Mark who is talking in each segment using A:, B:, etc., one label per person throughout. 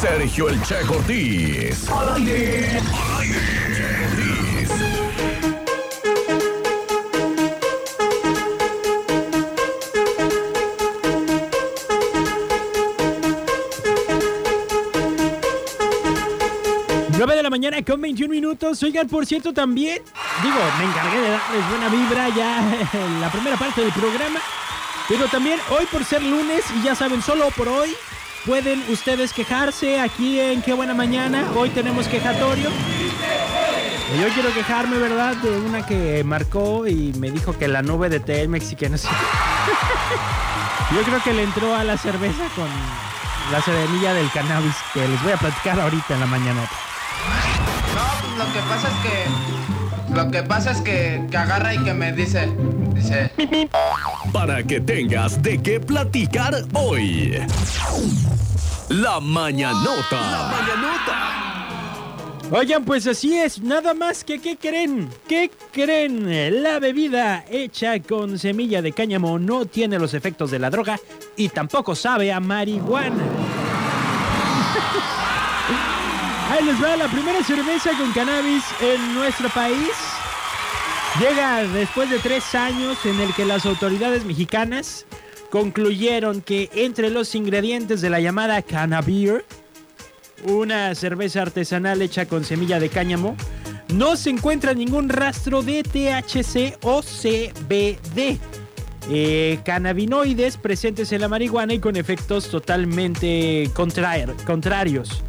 A: Sergio El Che Cortés. Al aire. Aire.
B: Mañana con 21 minutos. Oigan, por cierto, también, digo, me encargué de darles buena vibra ya en la primera parte del programa. Pero también hoy por ser lunes, y ya saben, solo por hoy, pueden ustedes quejarse aquí en Qué Buena Mañana. Hoy tenemos quejatorio. Y yo quiero quejarme, ¿verdad? De una que marcó y me dijo que la nube de Telmex y que no sé. Yo creo que le entró a la cerveza con la serenilla del cannabis que les voy a platicar ahorita en la mañana.
C: No, pues lo que pasa es que. Lo que pasa es que, que agarra y que me dice. Dice.
A: Para que tengas de qué platicar hoy. La mañanota. La mañanota.
B: Oigan, pues así es, nada más que ¿qué creen? ¿Qué creen? La bebida hecha con semilla de cáñamo no tiene los efectos de la droga y tampoco sabe a marihuana. Ahí les va la primera cerveza con cannabis en nuestro país. Llega después de tres años en el que las autoridades mexicanas concluyeron que entre los ingredientes de la llamada Cannabir, una cerveza artesanal hecha con semilla de cáñamo, no se encuentra ningún rastro de THC o CBD. eh, cannabinoides presentes en la marihuana y con efectos totalmente contrarios.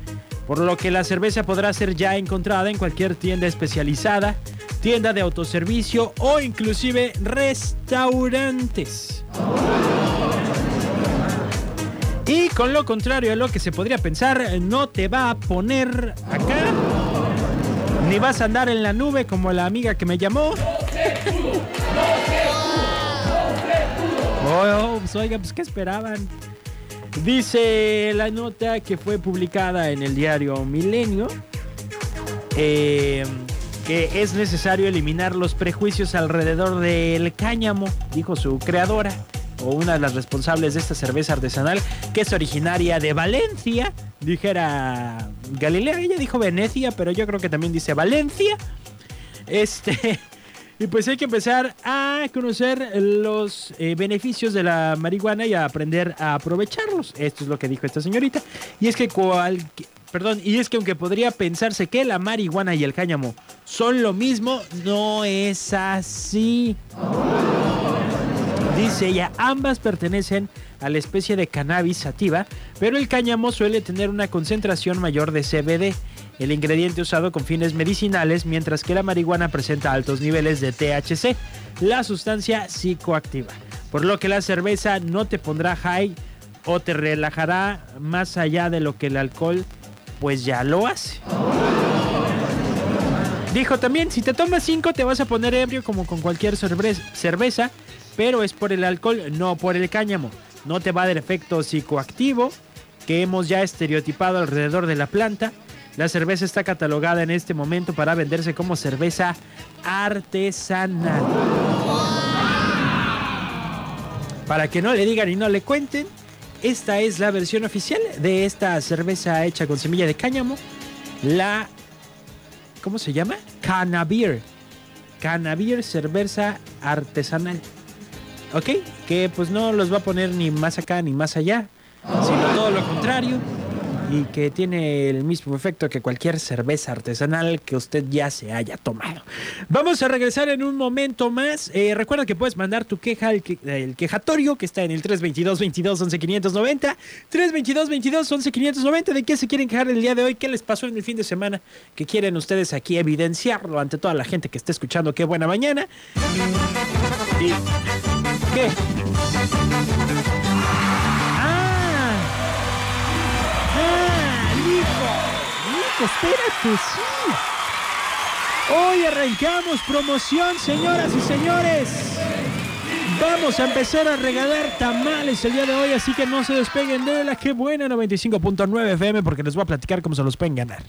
B: Por lo que la cerveza podrá ser ya encontrada en cualquier tienda especializada, tienda de autoservicio o inclusive restaurantes. Con lo contrario a lo que se podría pensar, no te va a poner acá. Ni vas a andar en la nube como la amiga que me llamó. Oh, pues, oiga, pues ¿qué esperaban? Dice la nota que fue publicada en el diario Milenio eh, que es necesario eliminar los prejuicios alrededor del cáñamo, dijo su creadora o una de las responsables de esta cerveza artesanal que es originaria de Valencia, dijera Galilea, ella dijo Venecia, pero yo creo que también dice Valencia. Este, y pues hay que empezar a conocer los eh, beneficios de la marihuana y a aprender a aprovecharlos. Esto es lo que dijo esta señorita. Y es que cual, perdón, y es que aunque podría pensarse que la marihuana y el cáñamo son lo mismo, no es así. Dice ella, ambas pertenecen a la especie de cannabis sativa, pero el cáñamo suele tener una concentración mayor de CBD, el ingrediente usado con fines medicinales, mientras que la marihuana presenta altos niveles de THC, la sustancia psicoactiva. Por lo que la cerveza no te pondrá high o te relajará más allá de lo que el alcohol pues ya lo hace. Dijo también, si te tomas 5 te vas a poner ebrio como con cualquier cerve- cerveza, pero es por el alcohol, no por el cáñamo. No te va a dar efecto psicoactivo que hemos ya estereotipado alrededor de la planta. La cerveza está catalogada en este momento para venderse como cerveza artesanal. Para que no le digan y no le cuenten, esta es la versión oficial de esta cerveza hecha con semilla de cáñamo. La ¿cómo se llama? Cannabir. Cannabir cerveza artesanal. ¿Ok? Que pues no los va a poner ni más acá ni más allá, sino todo lo contrario. Y que tiene el mismo efecto que cualquier cerveza artesanal que usted ya se haya tomado. Vamos a regresar en un momento más. Eh, recuerda que puedes mandar tu queja al el quejatorio que está en el 322 22 11 590. 322 22 11 590. ¿De qué se quieren quejar el día de hoy? ¿Qué les pasó en el fin de semana? Que quieren ustedes aquí evidenciarlo ante toda la gente que está escuchando. Qué buena mañana. Y ¿Qué? ¡Ah! ¡Ah! ¡Lijo! ¡Lijo! ¡Espérate! ¡Sí! Hoy arrancamos promoción, señoras y señores. Vamos a empezar a regalar tamales el día de hoy, así que no se despeguen de la que buena 95.9 FM porque les voy a platicar cómo se los pueden ganar.